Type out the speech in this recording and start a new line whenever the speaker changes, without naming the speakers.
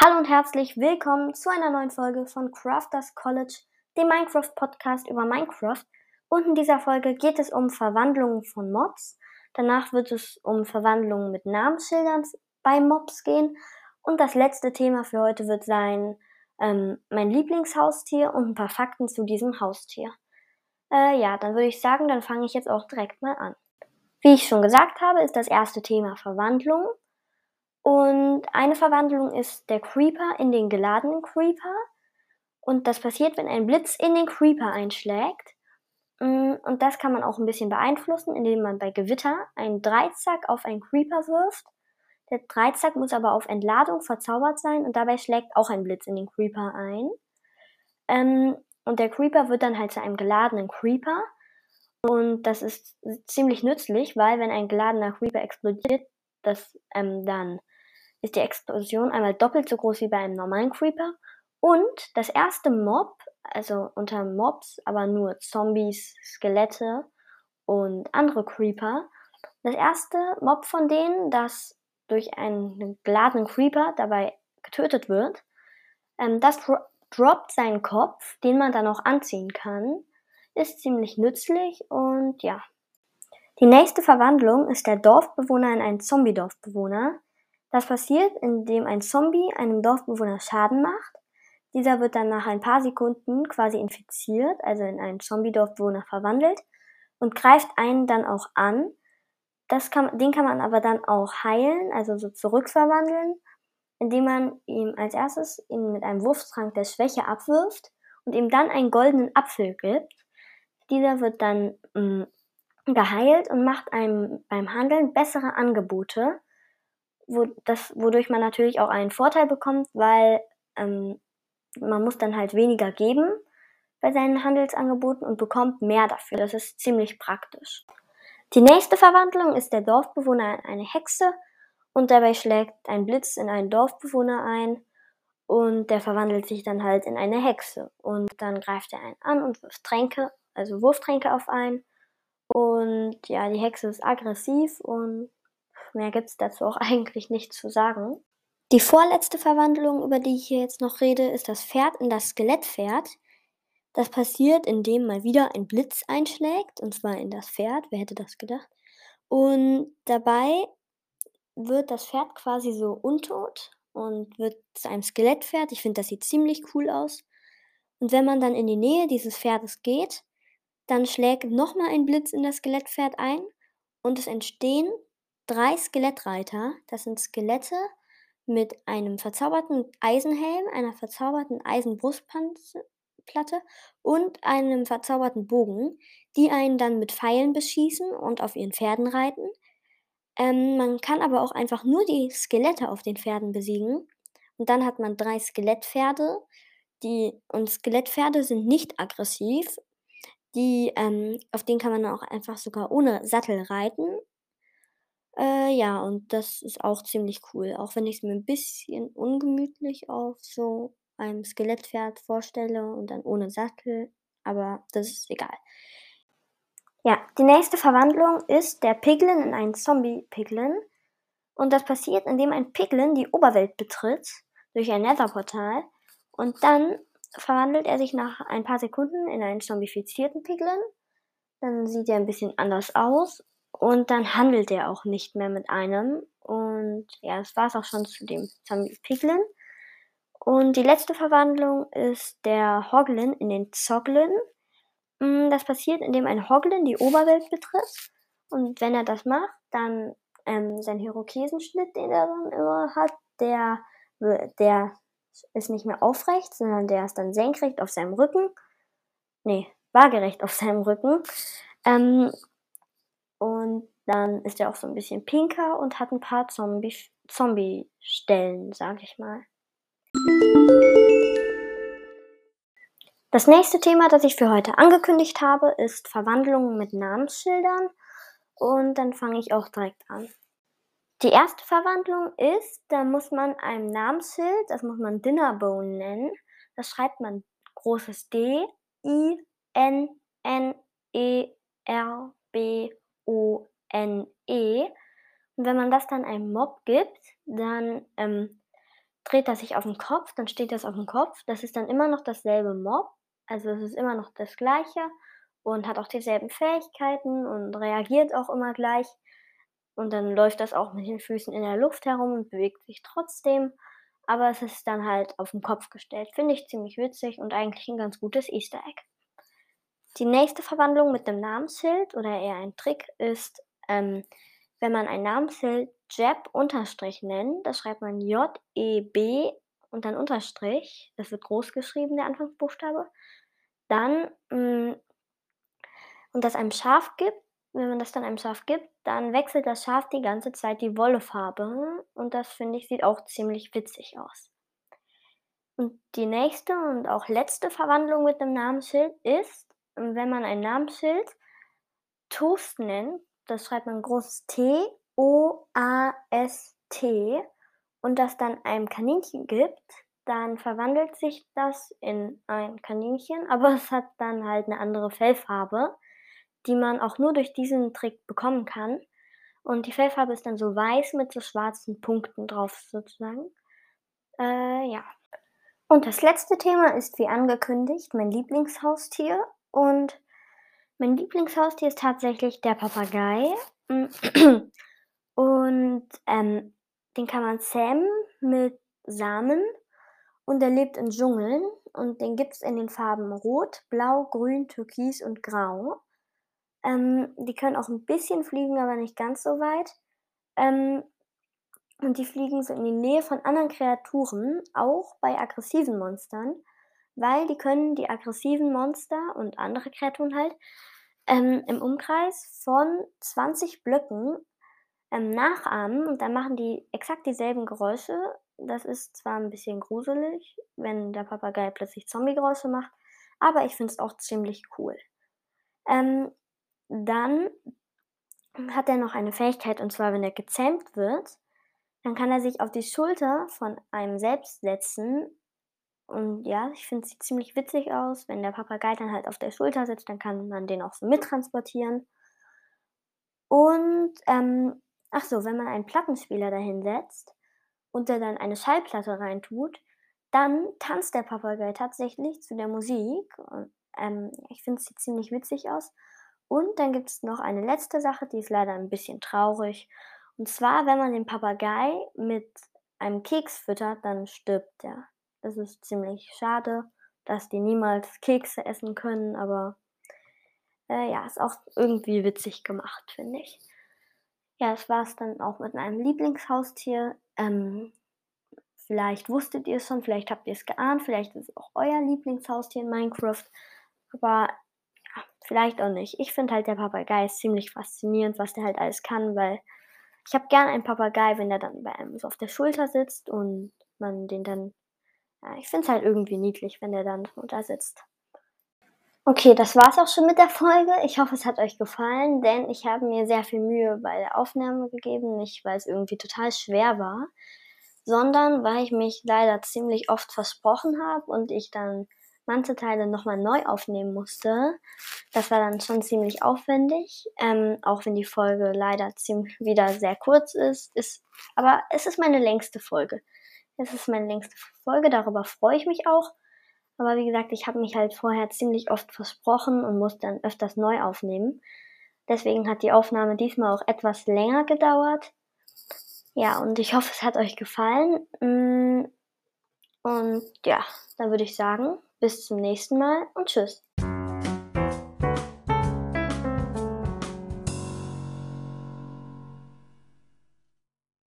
Hallo und herzlich willkommen zu einer neuen Folge von Crafters College, dem Minecraft Podcast über Minecraft. Und in dieser Folge geht es um Verwandlungen von Mobs. Danach wird es um Verwandlungen mit Namensschildern bei Mobs gehen. Und das letzte Thema für heute wird sein ähm, mein Lieblingshaustier und ein paar Fakten zu diesem Haustier. Äh, ja, dann würde ich sagen, dann fange ich jetzt auch direkt mal an. Wie ich schon gesagt habe, ist das erste Thema Verwandlung. Und eine Verwandlung ist der Creeper in den geladenen Creeper. Und das passiert, wenn ein Blitz in den Creeper einschlägt. Mm, und das kann man auch ein bisschen beeinflussen, indem man bei Gewitter einen Dreizack auf einen Creeper wirft. Der Dreizack muss aber auf Entladung verzaubert sein und dabei schlägt auch ein Blitz in den Creeper ein. Ähm, und der Creeper wird dann halt zu einem geladenen Creeper. Und das ist ziemlich nützlich, weil wenn ein geladener Creeper explodiert, das ähm, dann ist die Explosion einmal doppelt so groß wie bei einem normalen Creeper. Und das erste Mob, also unter Mobs, aber nur Zombies, Skelette und andere Creeper. Das erste Mob von denen, das durch einen geladenen Creeper dabei getötet wird, ähm, das dro droppt seinen Kopf, den man dann auch anziehen kann. Ist ziemlich nützlich und ja. Die nächste Verwandlung ist der Dorfbewohner in einen Zombie-Dorfbewohner. Das passiert, indem ein Zombie einem Dorfbewohner Schaden macht. Dieser wird dann nach ein paar Sekunden quasi infiziert, also in einen Zombie-Dorfbewohner verwandelt und greift einen dann auch an. Das kann, den kann man aber dann auch heilen, also so zurückverwandeln, indem man ihm als erstes ihn mit einem Wurftrank der Schwäche abwirft und ihm dann einen goldenen Apfel gibt. Dieser wird dann mh, mm, geheilt und macht einem beim Handeln bessere Angebote wo das, wodurch man natürlich auch einen Vorteil bekommt, weil ähm, man muss dann halt weniger geben bei seinen Handelsangeboten und bekommt mehr dafür. Das ist ziemlich praktisch. Die nächste Verwandlung ist der Dorfbewohner in eine Hexe und dabei schlägt ein Blitz in einen Dorfbewohner ein und der verwandelt sich dann halt in eine Hexe und dann greift er einen an und wirft Tränke, also Wurftränke auf einen und ja, die Hexe ist aggressiv und Mehr gibt es dazu auch eigentlich nicht zu sagen. Die vorletzte Verwandlung, über die ich hier jetzt noch rede, ist das Pferd in das Skelettpferd. Das passiert, indem mal wieder ein Blitz einschlägt, und zwar in das Pferd. Wer hätte das gedacht? Und dabei wird das Pferd quasi so untot und wird zu einem Skelettpferd. Ich finde, das sieht ziemlich cool aus. Und wenn man dann in die Nähe dieses Pferdes geht, dann schlägt nochmal ein Blitz in das Skelettpferd ein und es entstehen drei Skelettreiter. Das sind Skelette mit einem verzauberten Eisenhelm, einer verzauberten Eisenbrustplatte und einem verzauberten Bogen, die einen dann mit Pfeilen beschießen und auf ihren Pferden reiten. Ähm, man kann aber auch einfach nur die Skelette auf den Pferden besiegen. Und dann hat man drei Skelettpferde. Die, und Skelettpferde sind nicht aggressiv. Die, ähm, auf denen kann man auch einfach sogar ohne Sattel reiten. Äh, ja, und das ist auch ziemlich cool, auch wenn ich es mir ein bisschen ungemütlich auf so einem Skelettpferd vorstelle und dann ohne Sattel, aber das ist egal. Ja, die nächste Verwandlung ist der Piglin in einen Zombie-Piglin. Und das passiert, indem ein Piglin die Oberwelt betritt durch ein Netherportal und dann verwandelt er sich nach ein paar Sekunden in einen zombifizierten Piglin. Dann sieht er ein bisschen anders aus und dann handelt er auch nicht mehr mit einem. Und ja, das war es auch schon zu dem Zombie Piglin. Und die letzte Verwandlung ist der Hoglin in den Zoglin. Mm, das passiert, indem ein Hoglin die Oberwelt betritt. Und wenn er das macht, dann ähm, sein Hyrokesenschnitt, den er dann immer hat, der, der ist nicht mehr aufrecht, sondern der ist dann senkrecht auf seinem Rücken. Nee, waagerecht auf seinem Rücken. Ähm, und dann ist er auch so ein bisschen pinker und hat ein paar Zombie-Stellen, sag ich mal. Das nächste Thema, das ich für heute angekündigt habe, ist Verwandlungen mit Namensschildern. Und dann fange ich auch direkt an. Die erste Verwandlung ist, da muss man einem Namensschild, das muss man Dinnerbone nennen. Das schreibt man großes D, I, N, N, E, R, B, O-N-E. Und wenn man das dann einem Mob gibt, dann ähm, dreht er sich auf den Kopf, dann steht das auf dem Kopf. Das ist dann immer noch dasselbe Mob. Also es ist immer noch das gleiche und hat auch dieselben Fähigkeiten und reagiert auch immer gleich. Und dann läuft das auch mit den Füßen in der Luft herum und bewegt sich trotzdem. Aber es ist dann halt auf den Kopf gestellt. Finde ich ziemlich witzig und eigentlich ein ganz gutes Easter Egg. Die nächste Verwandlung mit dem Namensschild oder eher ein Trick ist, ähm, wenn man ein Namensschild Jeb Unterstrich nennt, das schreibt man J-E-B und dann Unterstrich, das wird groß geschrieben, der Anfangsbuchstabe, dann mh, mm, und das einem Schaf gibt, wenn man das dann einem Schaf gibt, dann wechselt das Schaf die ganze Zeit die Wollefarbe und das finde ich sieht auch ziemlich witzig aus. Und die nächste und auch letzte Verwandlung mit dem Namensschild ist, wenn man ein Namensschild Toast nennt, das schreibt man großes T, O, A, S, T und das dann einem Kaninchen gibt, dann verwandelt sich das in ein Kaninchen, aber es hat dann halt eine andere Fellfarbe, die man auch nur durch diesen Trick bekommen kann. Und die Fellfarbe ist dann so weiß mit so schwarzen Punkten drauf sozusagen. Äh, ja. Und das letzte Thema ist wie angekündigt mein Lieblingshaustier. Und mein Lieblingshaustier ist tatsächlich der Papagei. Und ähm, den kann man zähmen mit Samen und er lebt in Dschungeln und den gibt es in den Farben Rot, Blau, Grün, Türkis und Grau. Ähm, die können auch ein bisschen fliegen, aber nicht ganz so weit. Ähm, und die fliegen so in die Nähe von anderen Kreaturen, auch bei aggressiven Monstern, weil die können die aggressiven Monster und andere Kreaturen halt ähm, im Umkreis von 20 Blöcken ähm, nachahmen und dann machen die exakt dieselben Geräusche. Das ist zwar ein bisschen gruselig, wenn der Papagei plötzlich Zombie-Geräusche macht, aber ich finde es auch ziemlich cool. Ähm, dann hat er noch eine Fähigkeit, und zwar, wenn er gezähmt wird, dann kann er sich auf die Schulter von einem selbst setzen. Und ja, ich finde, es sieht ziemlich witzig aus. Wenn der Papagei dann halt auf der Schulter sitzt, dann kann man den auch so mittransportieren. Und ähm, Ach so, wenn man einen Plattenspieler dahinsetzt und der dann eine Schallplatte reintut, dann tanzt der Papagei tatsächlich zu der Musik. Und, ähm, ich finde, es sieht ziemlich witzig aus. Und dann gibt es noch eine letzte Sache, die ist leider ein bisschen traurig. Und zwar, wenn man den Papagei mit einem Keks füttert, dann stirbt er. Das ist ziemlich schade, dass die niemals Kekse essen können, aber äh, ja, ist auch irgendwie witzig gemacht, finde ich. Ja, das war es dann auch mit meinem Lieblingshaustier. Ähm, vielleicht wusstet ihr es schon, vielleicht habt ihr es geahnt, vielleicht ist es auch euer Lieblingshaustier in Minecraft. Aber ja, vielleicht auch nicht. Ich finde halt der Papagei ist ziemlich faszinierend, was der halt alles kann, weil ich habe gern einen Papagei, wenn der dann bei einem so auf der Schulter sitzt und man den dann. Ja, ich finde es halt irgendwie niedlich, wenn der dann da sitzt. Okay, das war's auch schon mit der Folge. Ich hoffe, es hat euch gefallen, denn ich habe mir sehr viel Mühe bei der Aufnahme gegeben. Nicht, weil es irgendwie total schwer war, sondern weil ich mich leider ziemlich oft versprochen habe und ich dann manche Teile nochmal neu aufnehmen musste. Das war dann schon ziemlich aufwendig, ähm, auch wenn die Folge leider ziemlich wieder sehr kurz ist, ist. Aber es ist meine längste Folge. Es ist meine längste Folge, darüber freue ich mich auch. Aber wie gesagt, ich habe mich halt vorher ziemlich oft versprochen und musste dann öfters neu aufnehmen. Deswegen hat die Aufnahme diesmal auch etwas länger gedauert. Ja, und ich hoffe, es hat euch gefallen. Mm, und ja, dann würde ich sagen, bis zum nächsten Mal und tschüss.